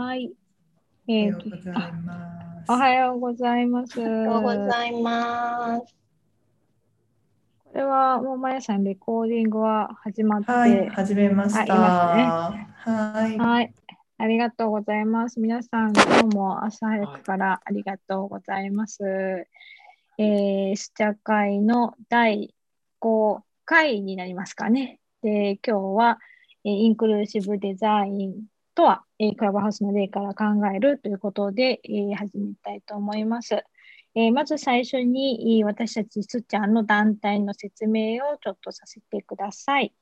はい。えー、おはようございます。おはようございます。これはもうまやさんレコーディングは始まって、はい、始めました。ね、はい。はい。ありがとうございます。皆さん、今日も朝早くからありがとうございます。はい、えー、スチャ会の第5回になりますかね。で、今日は、えインクルーシブデザインとは、えクラブハウスの例から考えるということで、え始めたいと思います。えまず最初に私たちスチャンの団体の説明をちょっとさせてください。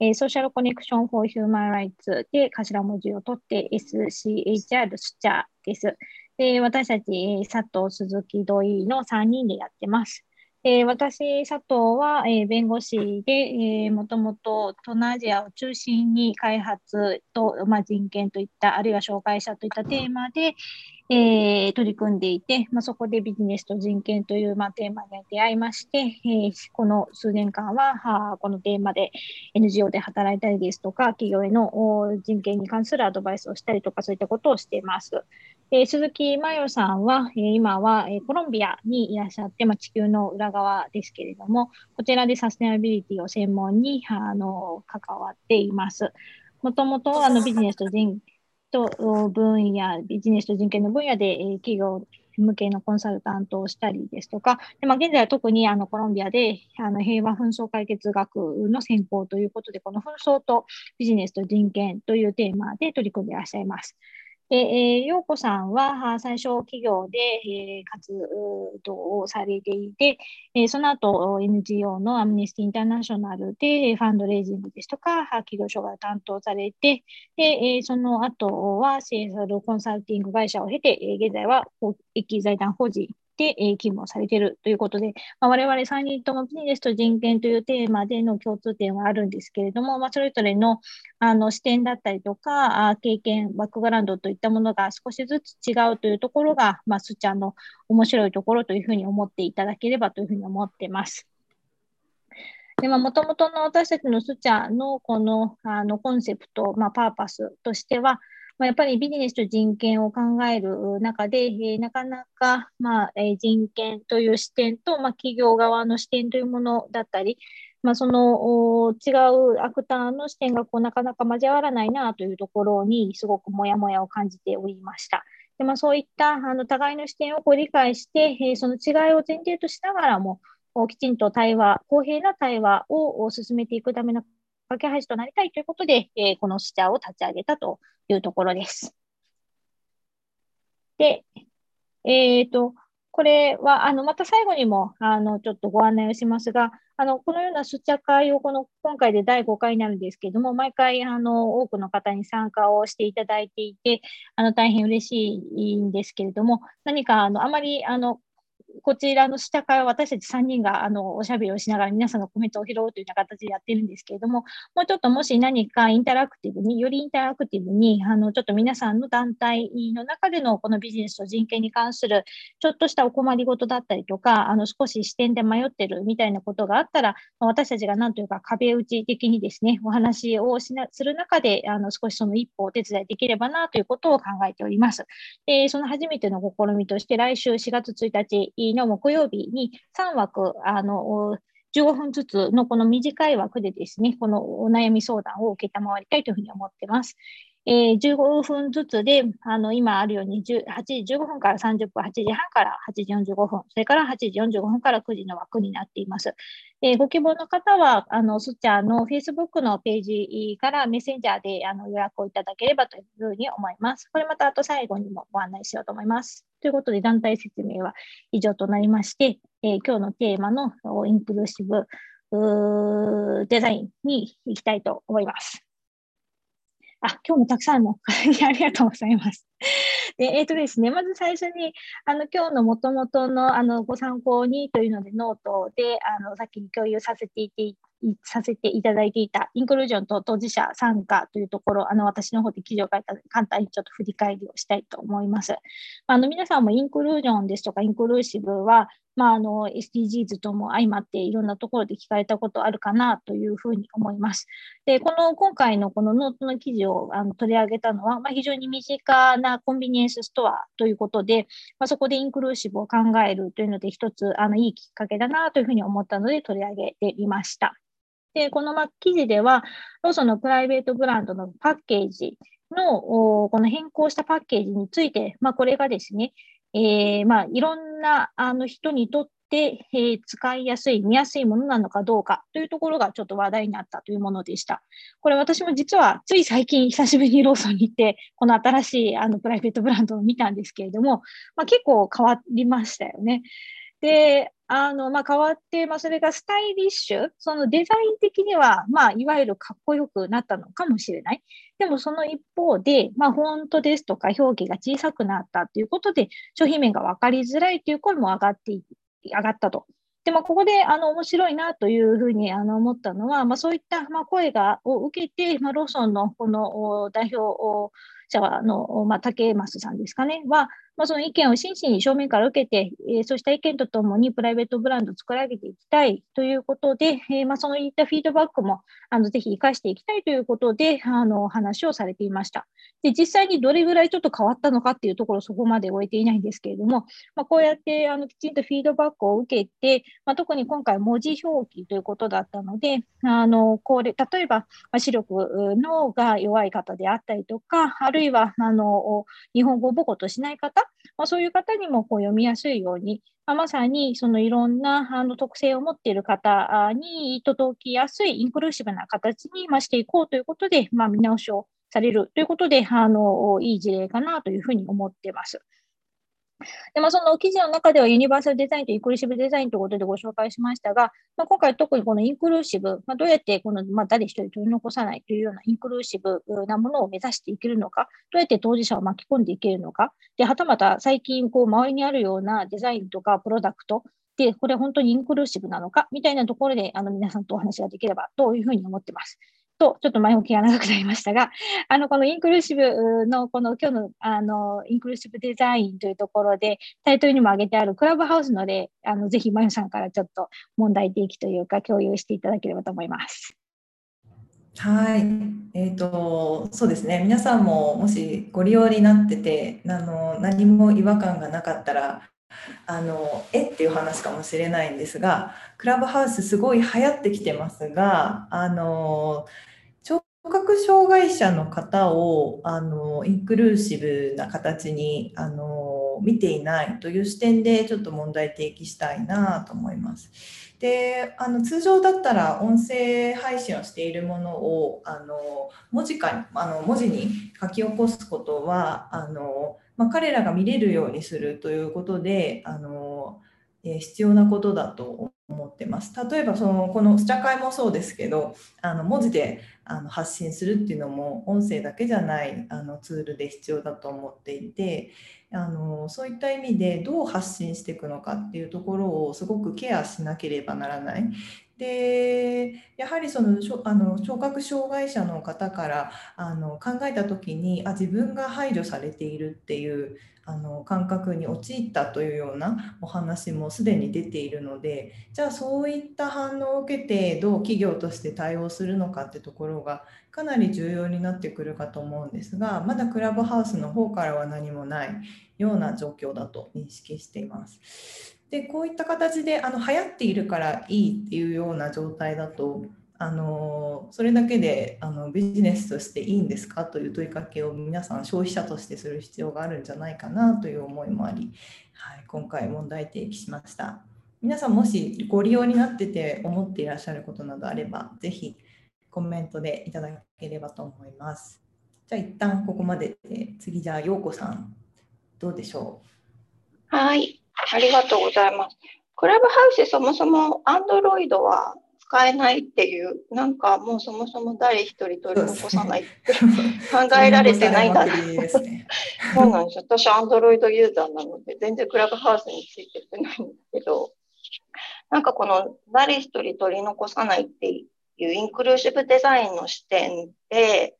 えソーシャルコネクション・フォー・ヒューマン・ライツで頭文字を取って SCHR スチャーです。で私たち佐藤、鈴木、土井の3人でやってます。えー、私、佐藤は、えー、弁護士で、えー、もともと東南アジアを中心に開発と、まあ、人権といった、あるいは障害者といったテーマで、えー、取り組んでいて、まあ、そこでビジネスと人権という、まあ、テーマに出会いまして、えー、この数年間ははこのテーマで NGO で働いたりですとか、企業への人権に関するアドバイスをしたりとか、そういったことをしています。えー、鈴木真代さんは、えー、今は、えー、コロンビアにいらっしゃって、まあ、地球の裏側ですけれども、こちらでサステナビリティを専門にあの関わっています。もともとあのビジネスと人と分野、ビジネスと人権の分野で、えー、企業向けのコンサルタントをしたりですとか、でまあ、現在は特にあのコロンビアであの平和紛争解決学の専攻ということで、この紛争とビジネスと人権というテーマで取り組んでいらっしゃいます。で、えー、陽子さんは最初企業で、えー、活動をされていて、えー、その後 NGO のアムネスティインターナショナルでファンドレイジングですとか、企業所が担当されて、で、えー、その後はシーサルコンサルティング会社を経て、え、現在は公益財団法人で、え、勤務をされているということで、まあ、我々3人ともビジネスと人権というテーマでの共通点はあるんですけれども、まあ、それぞれのあの視点だったりとか、あ経験、バックグラウンドといったものが少しずつ違うというところが、まあ、スちゃんの面白いところというふうに思っていただければというふうに思ってます。で、まあ、もともとの私たちのスチャのこのあのコンセプト、まあ、パーパスとしては、まあ、やっぱりビジネスと人権を考える中で、えー、なかなか、まあえー、人権という視点と、まあ、企業側の視点というものだったり、まあ、その違うアクターの視点がこうなかなか交わらないなというところにすごくもやもやを感じておりました。でまあ、そういったあの互いの視点をこう理解して、えー、その違いを前提としながらも、きちんと対話、公平な対話を進めていくための架け橋となりたいということで、えー、このスチャーを立ち上げたというところです。で、えっ、ー、と、これは、あの、また最後にも、あの、ちょっとご案内をしますが、あの、このような出茶会を、この、今回で第5回になるんですけれども、毎回、あの、多くの方に参加をしていただいていて、あの、大変嬉しいんですけれども、何か、あの、あまり、あの、こちらの下から私たち3人があのおしゃべりをしながら皆さんのコメントを拾うというような形でやってるんですけれども、もうちょっともし何かインタラクティブに、よりインタラクティブに、あのちょっと皆さんの団体の中でのこのビジネスと人権に関するちょっとしたお困りごとだったりとか、あの少し視点で迷ってるみたいなことがあったら、私たちが何というか壁打ち的にですね、お話をしなする中で、あの少しその一歩をお手伝いできればなということを考えております。でその初めての試みとして、来週4月1日の木曜日に3枠、あの、15分ずつのこの短い枠でですね、このお悩み相談を承りたいというふうに思ってます。えー、15分ずつで、あの、今あるように8時15分から30分、8時半から8時45分、それから8時45分から9時の枠になっています。えー、ご希望の方は、あの、スチャーの Facebook のページからメッセンジャーであの予約をいただければというふうに思います。これまたあと最後にもご案内しようと思います。ということで、団体説明は以上となりまして、えー、今日のテーマのインクルーシブデザインに行きたいと思います。あ、今日もたくさんの ありがとうございます。で、えっ、ー、とですね、まず最初に、あの、今日のもともとの、あの、ご参考にというので、ノートで、あの、先に共有させていて、させていただいていたインクルージョンと当事者参加というところ、あの私の方で記事を書いたので、簡単にちょっと振り返りをしたいと思います。あの皆さんもインクルージョンですとかインクルーシブは、まあ、あの SDGs とも相まっていろんなところで聞かれたことあるかなというふうに思います。で、この今回のこのノートの記事をあの取り上げたのは、まあ、非常に身近なコンビニエンスストアということで、まあ、そこでインクルーシブを考えるというので、一つあのいいきっかけだなというふうに思ったので取り上げてみました。で、この記事では、ローソンのプライベートブランドのパッケージのこの変更したパッケージについて、まあ、これがですね、えー、まあ、いろんなあの人にとって、えー、使いやすい、見やすいものなのかどうかというところがちょっと話題になったというものでした。これ私も実はつい最近久しぶりにローソンに行って、この新しいあのプライベートブランドを見たんですけれども、まあ、結構変わりましたよね。で、あの、まあ、変わって、まあ、それがスタイリッシュ、そのデザイン的には、まあ、いわゆるかっこよくなったのかもしれない。でも、その一方で、まあ、フォントですとか表記が小さくなったということで、商品名が分かりづらいという声も上がって、上がったと。で、まあ、ここで、あの、面白いなというふうに、あの、思ったのは、まあ、そういった、まあ、声が、を受けて、まあ、ローソンのこの代表者の、まあ、竹増さんですかね、は、まあ、その意見を真摯に正面から受けて、えー、そうした意見とともにプライベートブランドを作り上げていきたいということで、えー、まあ、そういったフィードバックもあのぜひ生かしていきたいということで、あの話をされていました。で、実際にどれぐらいちょっと変わったのかっていうところ、そこまで終えていないんですけれども、まあ、こうやってあのきちんとフィードバックを受けて、まあ、特に今回文字表記ということだったので、あのこれ例えば、視力のが弱い方であったりとか、あるるいはあの日本語を母語としない方、まあ、そういう方にもこう読みやすいように、まあ、まさにそのいろんなあの特性を持っている方に届きやすいインクルーシブな形にましていこうということで、まあ、見直しをされるということで、あのいい事例かなというふうに思っています。でまあ、その記事の中ではユニバーサルデザインとインクルーシブデザインということでご紹介しましたが、まあ、今回特にこのインクルーシブ、まあ、どうやってこの、まあ、誰一人取り残さないというようなインクルーシブなものを目指していけるのか、どうやって当事者を巻き込んでいけるのか、ではたまた最近こう周りにあるようなデザインとかプロダクトで、これ本当にインクルーシブなのかみたいなところであの皆さんとお話ができればというふうに思っています。と、ちょっと前置きが長くなりましたが、あの、このインクルーシブの、この今日の、あの、インクルーシブデザインというところで、タイトルにも挙げてあるクラブハウスので、あの、ぜひ、まゆさんからちょっと問題提起というか、共有していただければと思います。はい、えーと、そうですね皆さんももしご利用になっててあの何も違和感がなかったらあのえっていう話かもしれないんですがクラブハウスすごい流行ってきてますがあの聴覚障害者の方をあのインクルーシブな形にあの見ていないという視点でちょっと問題提起したいなと思います。であの通常だったら音声配信をしているものをあの文字かあの文字に書き起こすことはあのまあ、彼らが見れるようにするということであの、えー、必要なことだと思ってます。例えばそのこのスチャ会もそうですけどあの文字であの発信するっていうのも音声だけじゃないあのツールで必要だと思っていてあのそういった意味でどう発信していくのかっていうところをすごくケアしなければならない。でやはりそのあの聴覚障害者の方からあの考えた時にあ自分が排除されているっていうあの感覚に陥ったというようなお話もすでに出ているのでじゃあそういった反応を受けてどう企業として対応するのかってところがかなり重要になってくるかと思うんですがまだクラブハウスの方からは何もないような状況だと認識しています。でこういった形であの流行っているからいいっていうような状態だとあのそれだけであのビジネスとしていいんですか？という問いかけを皆さん消費者としてする必要があるんじゃないかなという思いもあり、はい、今回問題提起しました。皆さんもしご利用になってて思っていらっしゃることなどあればぜひコメントでいただければと思います。じゃあ一旦ここまでで次じゃあ陽子さんどうでしょう？はい。ありがとうございます。クラブハウスそもそも Android は使えないっていう、なんかもうそもそも誰一人取り残さないって考えられてないんだな。そうなんです私、Android ユーザーなので、全然クラブハウスについてってないんですけど、なんかこの誰一人取り残さないっていうインクルーシブデザインの視点で、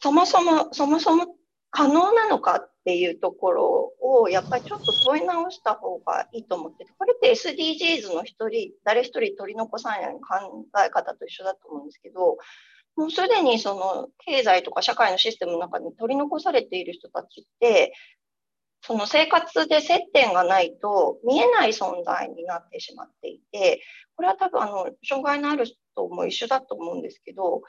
そもそも、そもそも可能なのかっっていうところをやっぱりちょっと問い直した方がいいと思っててこれって SDGs の一人誰一人取り残さない考え方と一緒だと思うんですけどもうすでにその経済とか社会のシステムの中に取り残されている人たちってその生活で接点がないと見えない存在になってしまっていてこれは多分あの障害のある人も一緒だと思うんですけど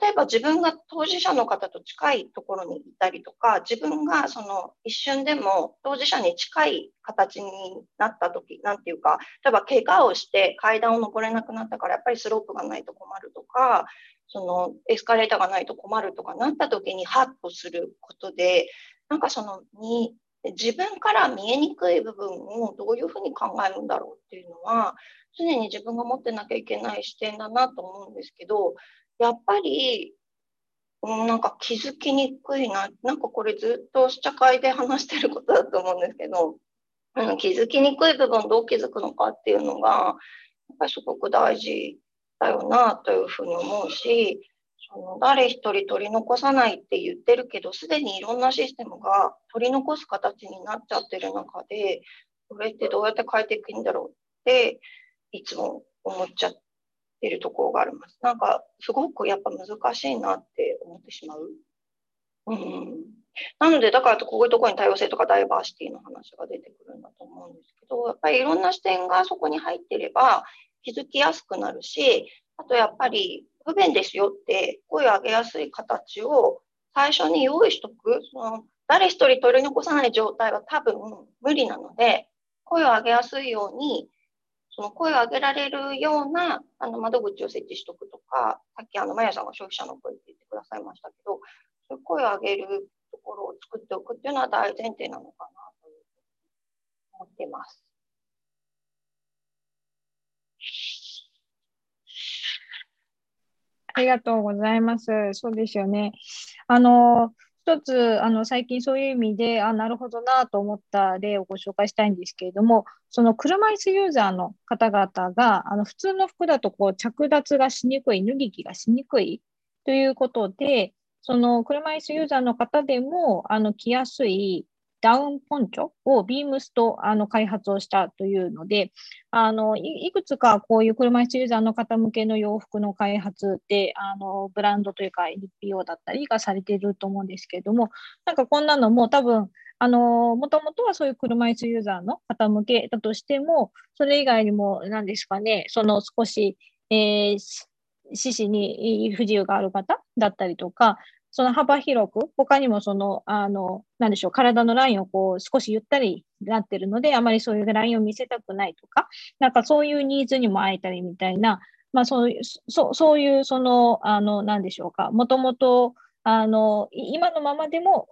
例えば自分が当事者の方と近いところにいたりとか自分がその一瞬でも当事者に近い形になった時なんていうか例えば怪我をして階段を登れなくなったからやっぱりスロープがないと困るとかそのエスカレーターがないと困るとかなった時にハッとすることでなんかそのに自分から見えにくい部分をどういうふうに考えるんだろうっていうのは常に自分が持ってなきゃいけない視点だなと思うんですけどやっぱり、う、なんか気づきにくいななんかこれずっと試写会で話してることだと思うんですけど、うん、気づきにくい部分どう気づくのかっていうのがやっぱりすごく大事だよなというふうに思うしその誰一人取り残さないって言ってるけどすでにいろんなシステムが取り残す形になっちゃってる中でこれってどうやって変えていくんだろうっていつも思っちゃってるところがあります。なんかすごくやっぱ難しいなって思ってしまう。うん、なのでだからこういうところに多様性とかダイバーシティの話が出てくるんだと思うんですけどやっぱりいろんな視点がそこに入ってれば気づきやすくなるしあとやっぱり不便ですよって声を上げやすい形を最初に用意しとく。その誰一人取り残さない状態は多分無理なので、声を上げやすいように、その声を上げられるようなあの窓口を設置しておくとか、さっきあの、まやさんが消費者の声って言ってくださいましたけど、そういう声を上げるところを作っておくっていうのは大前提なのかなと思っています。ありがとうございます。そうですよね。あの、一つ、あの、最近そういう意味で、あ、なるほどなと思った例をご紹介したいんですけれども、その車椅子ユーザーの方々が、あの、普通の服だと、こう、着脱がしにくい、脱ぎ着がしにくいということで、その車椅子ユーザーの方でも、あの、着やすい、ダウンポンチョをビームスとあの開発をしたというので、あのいくつかこういう車椅子ユーザーの方向けの洋服の開発で、あのブランドというか NPO だったりがされていると思うんですけれども、なんかこんなのも多分、あの、もともとはそういう車椅子ユーザーの方向けだとしても、それ以外にも何ですかね、その少し、えー、四肢に不自由がある方だったりとか、その幅広く、他にもその、あの、なんでしょう、体のラインをこう少しゆったりなってるので、あまりそういうラインを見せたくないとか、なんかそういうニーズにも会えたりみたいな、まあそういう、そそういう、その、あの、なんでしょうか、もともと、あの、今のままでも、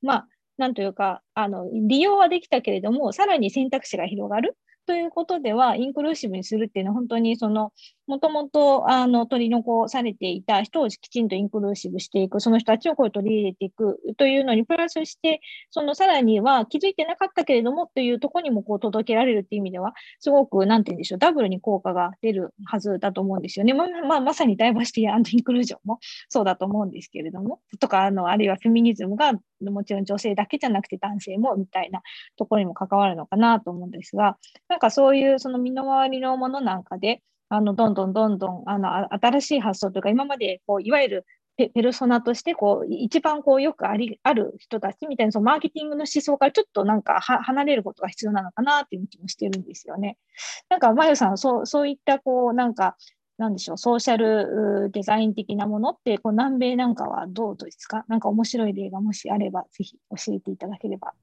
まあ、なんというか、あの、利用はできたけれども、さらに選択肢が広がるということでは、インクルーシブにするっていうのは、本当にその、もともとあの取り残されていた人をきちんとインクルーシブしていく、その人たちをこう取り入れていくというのに、プラスして、そのさらには気づいてなかったけれどもというところにもこう届けられるっていう意味では、すごく、なんて言うんでしょう、ダブルに効果が出るはずだと思うんですよね。ま、まあ、まさにダイバーシティインクルージョンもそうだと思うんですけれども、とか、あの、あるいはフェミニズムがもちろん女性だけじゃなくて男性もみたいなところにも関わるのかなと思うんですが、なんかそういうその身の回りのものなんかで、あの、どんどんどんどん、あの、新しい発想というか、今まで、こう、いわゆるペペルソナとして、こう、一番こう、よくあり、ある人たちみたいな、そのマーケティングの思想からちょっとなんか離れることが必要なのかなっていう気もしてるんですよね。なんか、まゆさん、そう、そういった、こう、なんか、なんでしょう、ソーシャルデザイン的なものって、こう南米なんかはどうですか？なんか面白い例がもしあれば、ぜひ教えていただければ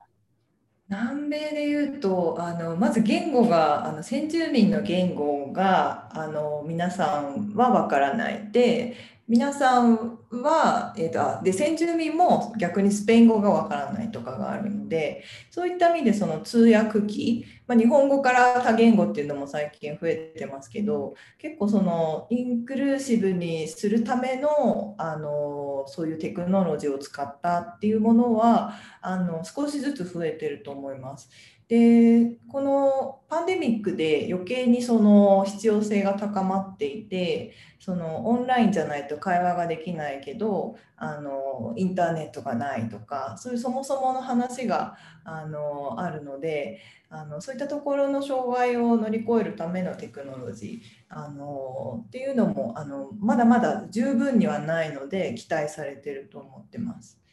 南米でいうとあのまず言語があの先住民の言語があの皆さんはわからない。で皆さんは、えーと、で先住民も逆にスペイン語がわからないとかがあるのでそういった意味でその通訳機、まあ、日本語から多言語っていうのも最近増えてますけど結構そのインクルーシブにするためのあのそういうテクノロジーを使ったっていうものはあの少しずつ増えてると思います。でこのパンデミックで余計にその必要性が高まっていてそのオンラインじゃないと会話ができないけどあのインターネットがないとかそういうそもそもの話があのあるのであのそういったところの障害を乗り越えるためのテクノロジーあのっていうのもあのまだまだ十分にはないので期待されてると思ってます。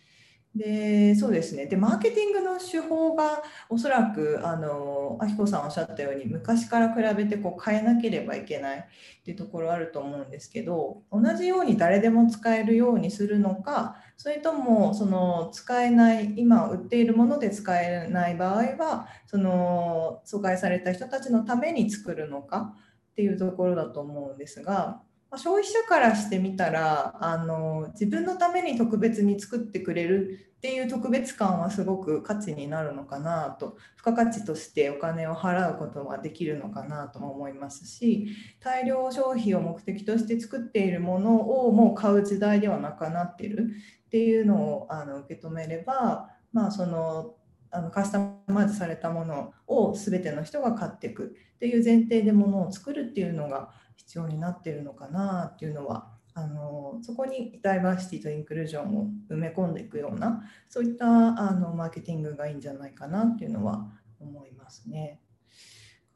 でそうですね。でマーケティングの手法がおそらくあのあひこさんおっしゃったように昔から比べてこう変えなければいけないっていうところあると思うんですけど同じように誰でも使えるようにするのかそれともその使えない今売っているもので使えない場合はその疎開された人たちのために作るのかっていうところだと思うんですが消費者からしてみたらあの自分のために特別に作ってくれるっていう特別感はすごく価値になるのかなと付加価値としてお金を払うことができるのかなとも思いますし大量消費を目的として作っているものをもう買う時代ではなくなってるっていうのをあの受け止めればまあそのあのカスタマイズされたものを全ての人が買っていくっていう前提でものを作るっていうのが必要になっているのかなっていうのはあのそこにダイバーシティとインクルージョンを埋め込んでいくようなそういったあのマーケティングがいいんじゃないかなっていうのは思いますね。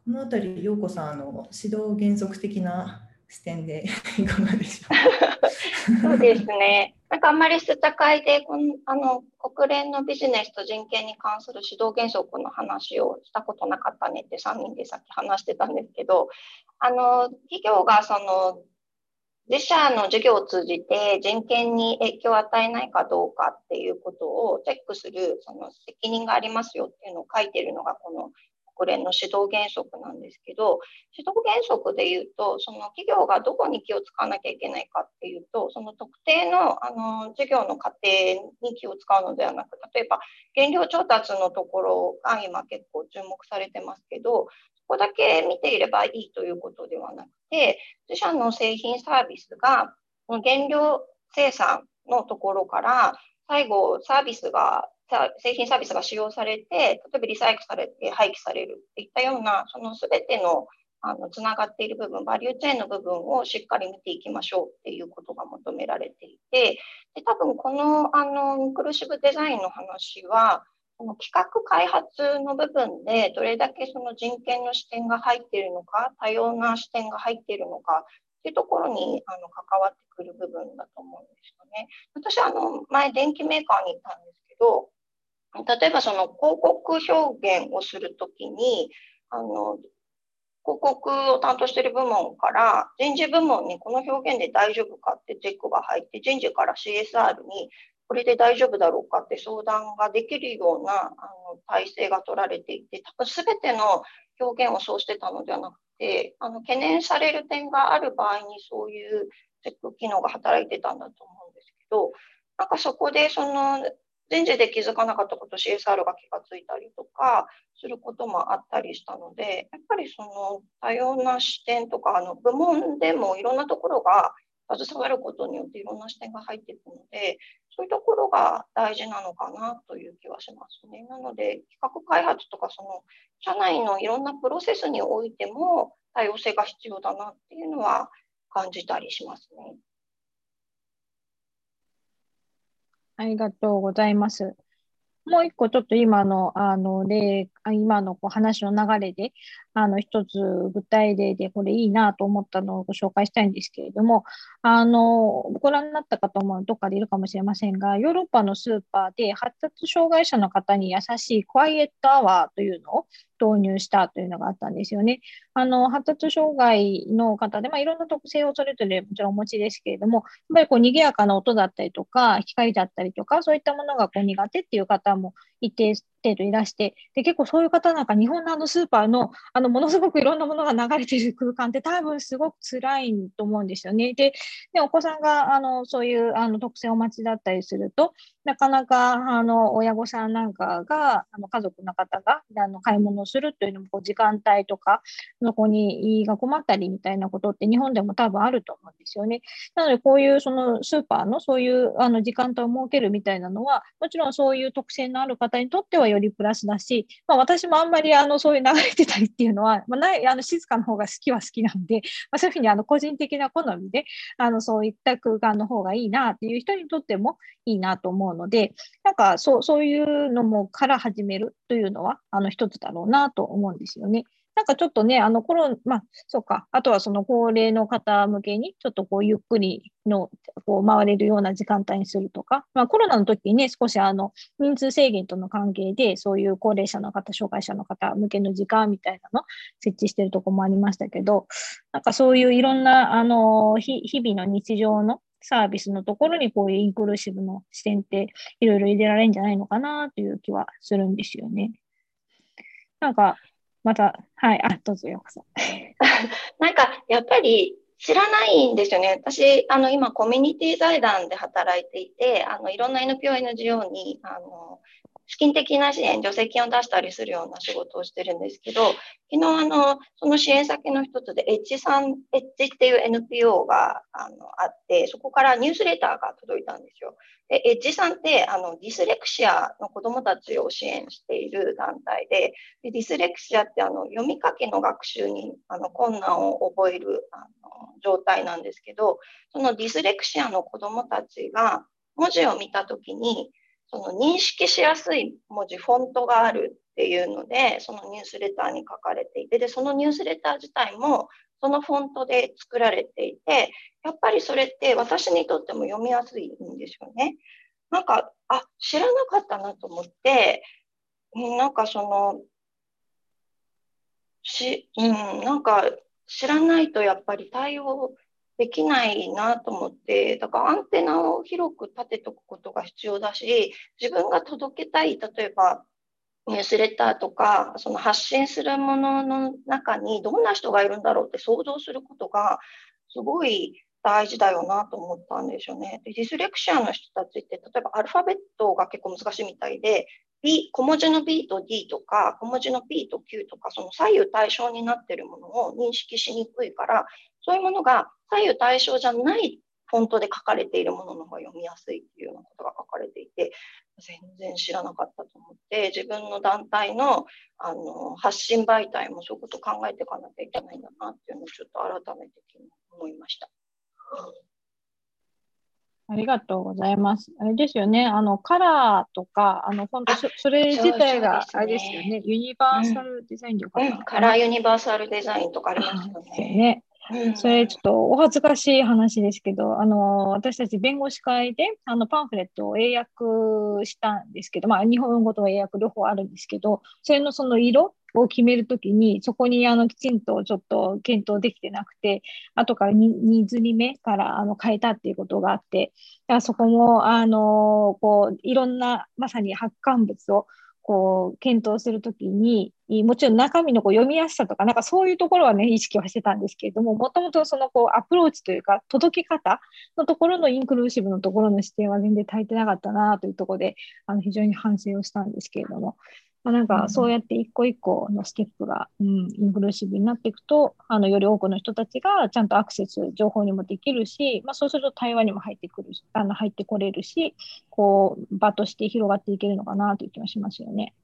この辺り陽子さんあの指導原則的な視点で いかがでしょう？そうですね。なんかあんまり捨て会でこのあの国連のビジネスと人権に関する指導原則の話をしたことなかったねって3人でさっき話してたんですけどあの企業がその自社の事業を通じて人権に影響を与えないかどうかっていうことをチェックするその責任がありますよっていうのを書いてるのがこの国連の指導原則なんですけど指導原則でいうとその企業がどこに気を使わなきゃいけないかっていうとその特定のあの事業の過程に気を使うのではなく例えば原料調達のところが今結構注目されてますけどここだけ見ていればいいということではなくて、自社の製品サービスが原料生産のところから最後サービスが製品サービスが使用されて、例えばリサイクルされて廃棄されるっていったような、その全てのあのつながっている部分、バリューチェーンの部分をしっかり見ていきましょうっていうことが求められていて、で多分このあのインクルーシブデザインの話は、この企画開発の部分でどれだけその人権の視点が入っているのか、多様な視点が入っているのかっていうところにあの関わってくる部分だと思うんですよね。私はあの前電機メーカーに行ったんですけど、例えばその広告表現をするときに、あの広告を担当している部門から人事部門にこの表現で大丈夫かってチェックが入って人事から CSR にこれで大丈夫だろうかって相談ができるようなあの体制が取られていて、多分全ての表現をそうしてたのではなくて、あの懸念される点がある場合にそういうチェック機能が働いてたんだと思うんですけど、なんかそこでその人事で気づかなかったこと CSR が気がついたりとかすることもあったりしたので、やっぱりその多様な視点とか、あの部門でもいろんなところが携わることによっていろんな視点が入っていくので、そういうところが大事なのかなという気はしますね。なので、企画開発とか、その社内のいろんなプロセスにおいても多様性が必要だなっていうのは感じたりしますね。ありがとうございます。もう一個ちょっと今の、あの、例、今のこう話の流れで、あの、一つ具体例でこれいいなと思ったのをご紹介したいんですけれども、あの、ご覧になった方もどっかでいるかもしれませんが、ヨーロッパのスーパーで発達障害者の方に優しいクワイエットアワーというのを導入したというのがあったんですよね。あの発達障害の方で、まあ、いろんな特性をそれぞれもちろんお持ちですけれども、やっぱりこう賑やかな音だったりとか、光だったりとか、そういったものがこう苦手っていう方も一定程度いらして、で結構そういう方なんか日本のあのスーパーのあのものすごくいろんなものが流れている空間って多分すごく辛いと思うんですよね。で、でお子さんがあのそういうあの特性をお待ちだったりすると、なかなかあの親御さんなんかが、あの家族の方があの買い物をするというのもこう時間帯とか、そこにが困ったりみたいなことって日本でも多分あると思うんですよね。なので、こういうそのスーパーのそういうあの時間帯を設けるみたいなのは、もちろんそういう特性のある方方にとってはよりプラスだし、まあ、私もあんまりあのそういう流れてたりっていうのは、まあ、ないあの静かの方が好きは好きなんで、まあ、そういうふうにあの個人的な好みであのそういった空間の方がいいなっていう人にとってもいいなと思うので、なんかそうそういうのもから始めるというのはあの一つだろうなと思うんですよね。なんかちょっとね、あのコロまあ、そうか、あとはその高齢の方向けに、ちょっとこう、ゆっくりの、こう、回れるような時間帯にするとか、まあ、コロナの時にね、少しあの、人数制限との関係で、そういう高齢者の方、障害者の方向けの時間みたいなの設置してるとこもありましたけど、なんかそういういろんな、あの、日々の日常のサービスのところにこういうインクルーシブの視点っていろいろ入れられるんじゃないのかなという気はするんですよね。なんか、また、はい、あ、どうぞようこそ。なんか、やっぱり知らないんですよね。私、あの、今、コミュニティ財団で働いていて、あの、いろんな NPO、NGO に、あの、資金的な支援、助成金を出したりするような仕事をしてるんですけど、昨日、あの、その支援先の一つで、エッジさん、エッジっていう NPO があのあって、そこからニュースレターが届いたんですよ。で、エッジさんって、あの、ディスレクシアの子供たちを支援している団体で、でディスレクシアってあの読み書きの学習にあの困難を覚えるあの状態なんですけど、そのディスレクシアの子供たちが文字を見たときに、その認識しやすい文字、フォントがあるっていうので、そのニュースレターに書かれていて、で、そのニュースレター自体もそのフォントで作られていて、やっぱりそれって私にとっても読みやすいんですよね。なんか、あ、知らなかったなと思って、なんかその、し、うん、なんか知らないとやっぱり対応できないなと思って、だからアンテナを広く立てとくことが必要だし、自分が届けたい、例えばニュースレターとか、その発信するものの中にどんな人がいるんだろうって想像することがすごい大事だよなと思ったんですよね。でディスレクシアの人たちって、例えばアルファベットが結構難しいみたいで、B、小文字の B と D とか、小文字の P と Q とか、その左右対称になっているものを認識しにくいから、そういうものが左右対称じゃないフォントで書かれているものの方が読みやすいっていうようなことが書かれていて、全然知らなかったと思って、自分の団体のあの発信媒体もそういうこと考えていかなきゃいけないんだなっていうのをちょっと改めて思いました。ありがとうございます。あれですよね、あのカラーとか、あの本当それ自体があれですよね、ね。ユニバーサルデザインとか、うん、カラーユニバーサルデザインとかありますよね。それちょっとお恥ずかしい話ですけど、あの私たち弁護士会であのパンフレットを英訳したんですけど、まあ、日本語と英訳両方あるんですけど、それのその色を決めるときに、そこにあのきちんとちょっと検討できてなくて、後から2ずり目からあの変えたっていうことがあって、そこもあのこういろんなまさに発刊物をこう検討するときに、もちろん中身のこう読みやすさとか、なんかそういうところはね、意識はしてたんですけれども、もともとそのこうアプローチというか、届け方のところのインクルーシブのところの視点は全然足りてなかったなというところで、あの非常に反省をしたんですけれども、まあ、なんかそうやって一個一個のステップが、うん、インクルーシブになっていくと、あのより多くの人たちがちゃんとアクセス、情報にもできるし、まあ、そうすると対話にも入ってくるあの入ってこれるし、こう場として広がっていけるのかなという気がしますよね。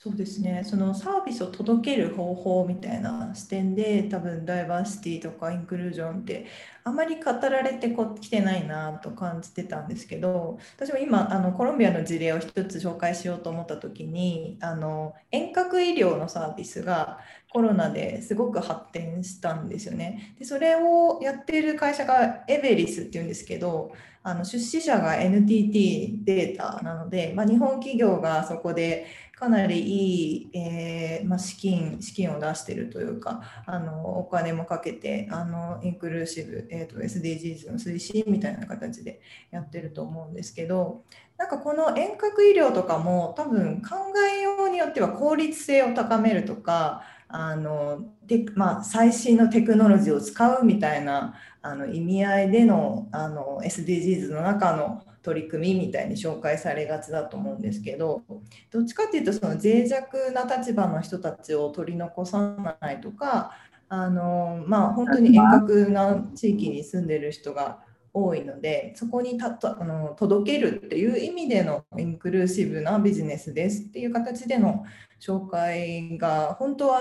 そうですねそのサービスを届ける方法みたいな視点で多分ダイバーシティとかインクルージョンってあまり語られてきてないなと感じてたんですけど私も今あのコロンビアの事例を一つ紹介しようと思った時にあの遠隔医療のサービスがコロナですごく発展したんですよね。でそれをやっている会社がエベリスっていうんですけどあの出資者が NTT データなので、まあ、日本企業がそこでかなりいい、えー、まあ、資金資金を出してるというかあのお金もかけてあのインクルーシブ、えーと、SDGs の推進みたいな形でやってると思うんですけどなんかこの遠隔医療とかも多分考えようによっては効率性を高めるとかあので、まあ、最新のテクノロジーを使うみたいなあの意味合いでのあの SDGs の中の取り組みみたいに紹介されがちだと思うんですけどどっちかっていうとその脆弱な立場の人たちを取り残さないとかあの、まあ、本当に遠隔な地域に住んでる人が多いのでそこにたあの届けるっていう意味でのインクルーシブなビジネスですっていう形での紹介が本当は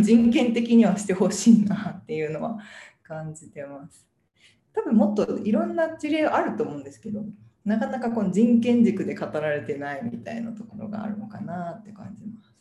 人権的にはしてほしいなっていうのは感じてます。多分もっといろんな事例あると思うんですけどなかなかこの人権軸で語られてないみたいなところがあるのかなって感じます。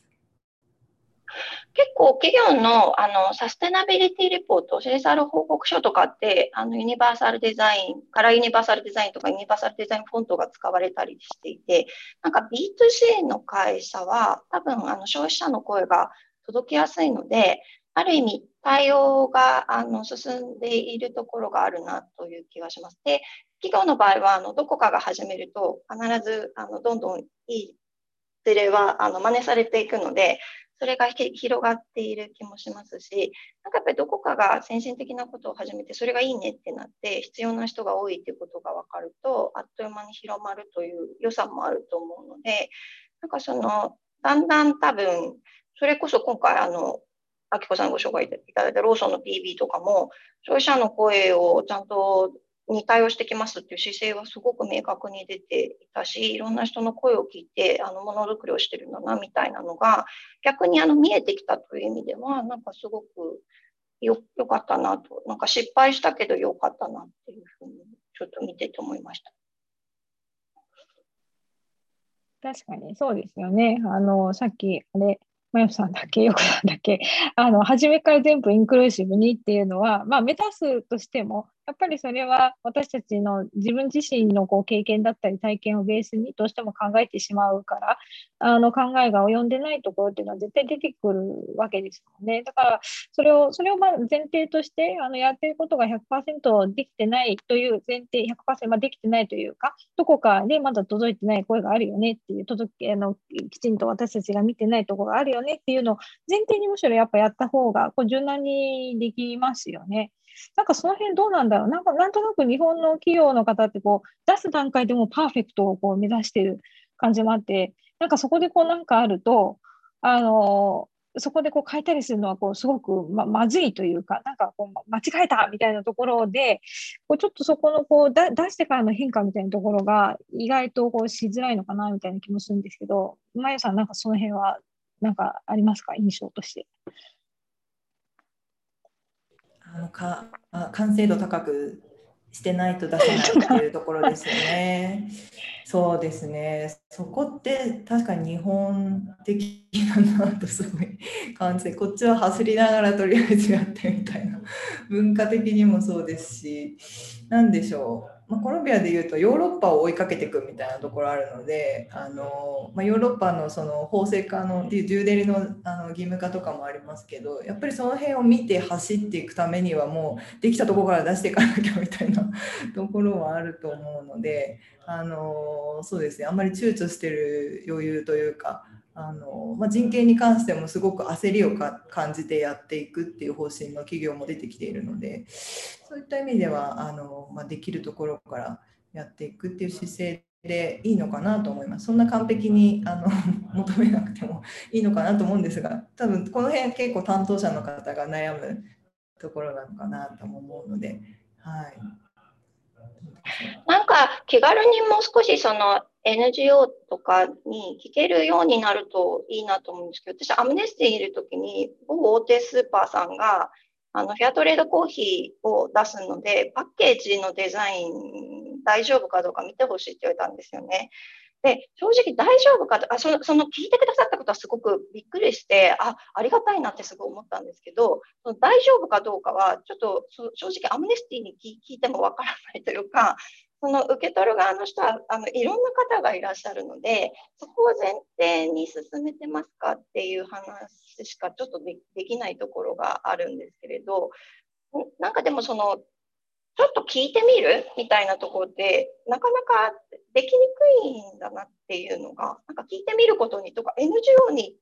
結構企業のあのサステナビリティレポート、CSR 報告書とかって、あのユニバーサルデザイン、カラーユニバーサルデザインとかユニバーサルデザインフォントが使われたりしていて、なんか B2C の会社は多分あの消費者の声が届きやすいので、ある意味対応があの進んでいるところがあるなという気がします。で、企業の場合はあのどこかが始めると必ずあのどんどんいい事例はあの真似されていくので、それが広がっている気もしますし、なんかやっぱりどこかが先進的なことを始めて、それがいいねってなって、必要な人が多いっていうことが分かると、あっという間に広まるという良さもあると思うので、なんかその、だんだん多分、それこそ今回、あの、あきこさんご紹介いただいたローソンの PB とかも、消費者の声をちゃんとに対応してきますっていう姿勢はすごく明確に出ていたし、いろんな人の声を聞いて、あの、ものづくりをしてるんだな、みたいなのが、逆にあの、見えてきたという意味では、なんかすごくよ、よかったなと、なんか失敗したけどよかったなっていうふうに、ちょっと見てて思いました。確かにそうですよね。あの、さっき、あれ、まゆさんだけ、よくさんだけ、あの、初めから全部インクルーシブにっていうのは、まあ、目指すとしても、やっぱりそれは私たちの自分自身のこう経験だったり体験をベースにどうしても考えてしまうから、あの考えが及んでないところっていうのは絶対出てくるわけですもんね。だから、それを、それをま前提として、あのやってることが100%できてないという前提、100%、まあ、できてないというか、どこかでまだ届いてない声があるよねっていう、届け、あの、きちんと私たちが見てないところがあるよねっていうのを前提にむしろやっぱやった方が、こう柔軟にできますよね。なんかその辺どうなんだろうなんかなんとなく日本の企業の方ってこう出す段階でもパーフェクトをこう目指してる感じもあって、なんかそこでこうなんかあると、あのそこでこう変えたりするのはこうすごくままずいというか、なんかこう間違えたみたいなところで、こうちょっとそこのこうだ出してからの変化みたいなところが意外とこうしづらいのかなみたいな気もするんですけど、まゆさん、なんかその辺はなんかありますか、印象として。あのか完成度高くしてないと出せないっていうところですよね。そうですね。そこって確かに日本的だなとすごい 感じて、こっちは走りながらとりあえずやってみたいな文化的にもそうですし、何でしょう。まあ、コロンビアでいうとヨーロッパを追いかけていくみたいなところあるのであの、まあ、ヨーロッパのその法制化のデューデリのあの義務化とかもありますけどやっぱりその辺を見て走っていくためにはもうできたとこから出していかなきゃみたいなところはあると思うのであのそうですね。あんまり躊躇してる余裕というかあのまあ、人権に関してもすごく焦りを感じてやっていくっていう方針の企業も出てきているのでそういった意味ではあの、まあ、できるところからやっていくっていう姿勢でいいのかなと思います。そんな完璧にあの 求めなくてもいいのかなと思うんですが多分この辺結構担当者の方が悩むところなのかなと思うので。はいなんか気軽にもう少しその NGO とかに聞けるようになるといいなと思うんですけど、私、アムネスティにいるときに、某大手スーパーさんが、あの、フェアトレードコーヒーを出すので、パッケージのデザイン大丈夫かどうか見てほしいって言われたんですよね。で、正直大丈夫かと、あその、その聞いてくださったことはすごくびっくりして、あ、ありがたいなってすごい思ったんですけど、その大丈夫かどうかは、ちょっと正直アムネスティに聞いてもわからないというか、その受け取る側の人はあのいろんな方がいらっしゃるので、そこを前提に進めてますかっていう話しかちょっとできないところがあるんですけれど、なんかでもその、ちょっと聞いてみるみたいなところで、なかなかできにくいんだなっていうのが、なんか聞いてみることにとか、NGO に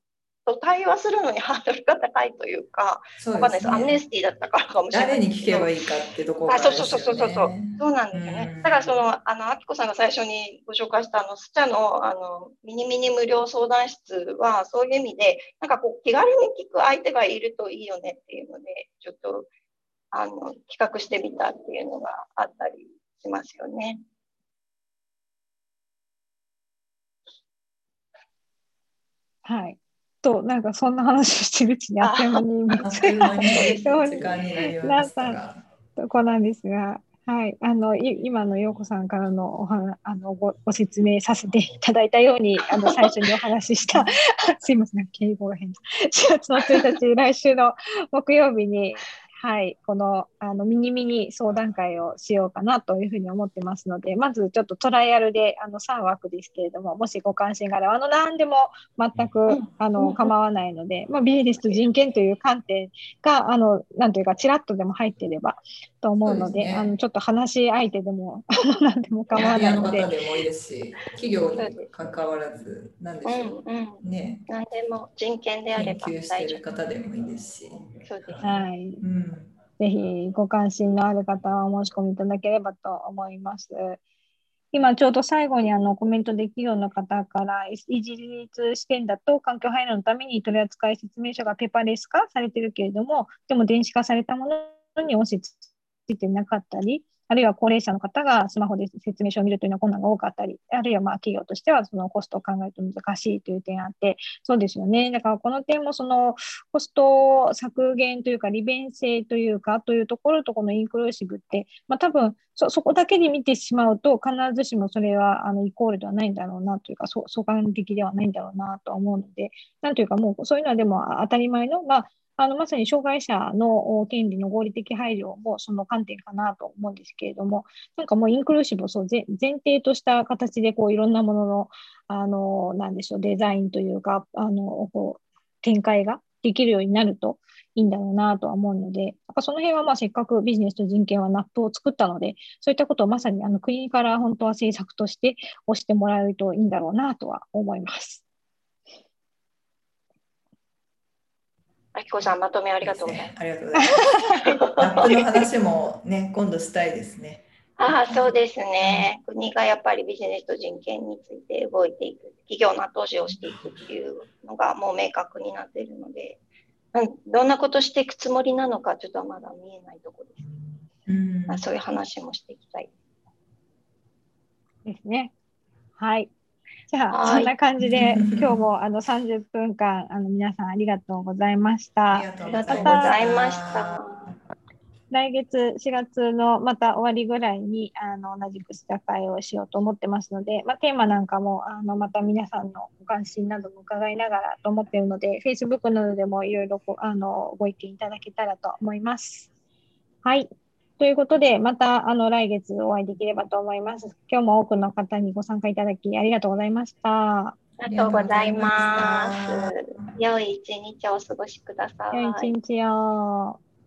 と対話するのにハードルが高いというか、そうですね、かんないです。アムネスティだったからかもしれない誰に聞けばいいかってところ、ね、そうそうそうそうそう。そうなんですよね。だからその、あの、あきこさんが最初にご紹介したあの、スチャの、あの、ミニミニ無料相談室は、そういう意味で、なんかこう、気軽に聞く相手がいるといいよねっていうので、ちょっと、あの、企画してみたっていうのがあったりしますよね。はい。と、なんかそんな話をしてるうちにあっという間に、あっという間に時間になりました。とこなんですが、はい、あの今の陽子さんからのお話あのごご説明させていただいたようにあの最初にお話しした すいません敬語が変4月の1日来週の木曜日にはい、このあのミニミニ相談会をしようかなというふうに思ってますので、まずちょっとトライアルであの3枠ですけれども、もしご関心があれば、あの何でも全くあの構わないので、まあ、ビジネスと人権という観点が、あのなんというか、ちらっとでも入っていればと思うので、でね、あのちょっと話し相手でも 何でも構わないので。でもいいですし、企業に関わらず、何でしょう、うんうん、ね。何でも人権であれば研究している方でもいいですし。そうです、はい。うんぜひご関心のある方はお申し込みいただければと思います。今ちょうど最後にあのコメントできるような方から一律試験だと環境配慮のために取扱説明書がペーパーレス化されているけれどもでも電子化されたものに押しついてなかったりあるいは高齢者の方がスマホで説明書を見るというのは困難が多かったり、あるいはまあ企業としてはそのコストを考えると難しいという点があって、そうですよね。だからこの点もそのコスト削減というか利便性というかというところとこのインクルーシブって、まあ、多分そそこだけで見てしまうと必ずしもそれはあのイコールではないんだろうなというか相関的ではないんだろうなと思うので、なんというかもうそういうのはでも当たり前の、まああのまさに障害者の権利の合理的配慮もその観点かなと思うんですけれども、なんかもうインクルーシブをそう前提とした形でこういろんなものの、あの、なんでしょう、デザインというか、あの、こう展開ができるようになるといいんだろうなとは思うので、その辺はまあせっかくビジネスと人権は NAP を作ったので、そういったことをまさにあの国から本当は政策として推してもらえるといいんだろうなとは思います。あきこさん、まとめありがとうございます。ありがとうございます。ラップの話もね、今度したいですね。ああ、そうですね。国がやっぱりビジネスと人権について動いていく、企業の後押しをしていくっていうのがもう明確になっているので、うん、どんなことしていくつもりなのか、ちょっとまだ見えないところです。うん、まあ、そういう話もしていきたい。ですね。はい。じゃあ、そんな感じで、今日もあの30分間、あの皆さんありがとうございました。ありがとうございました。来月4月のまた終わりぐらいにあの同じく試写会をしようと思ってますので、まあ、テーマなんかもあのまた皆さんのご関心なども伺いながらと思っているので、Facebook などでもいろいろあのご意見いただけたらと思います。はい。ということで、またあの来月お会いできればと思います。今日も多くの方にご参加いただきありがとうございました。ありがとうございます。良い一日をお過ごしください。良い一日を。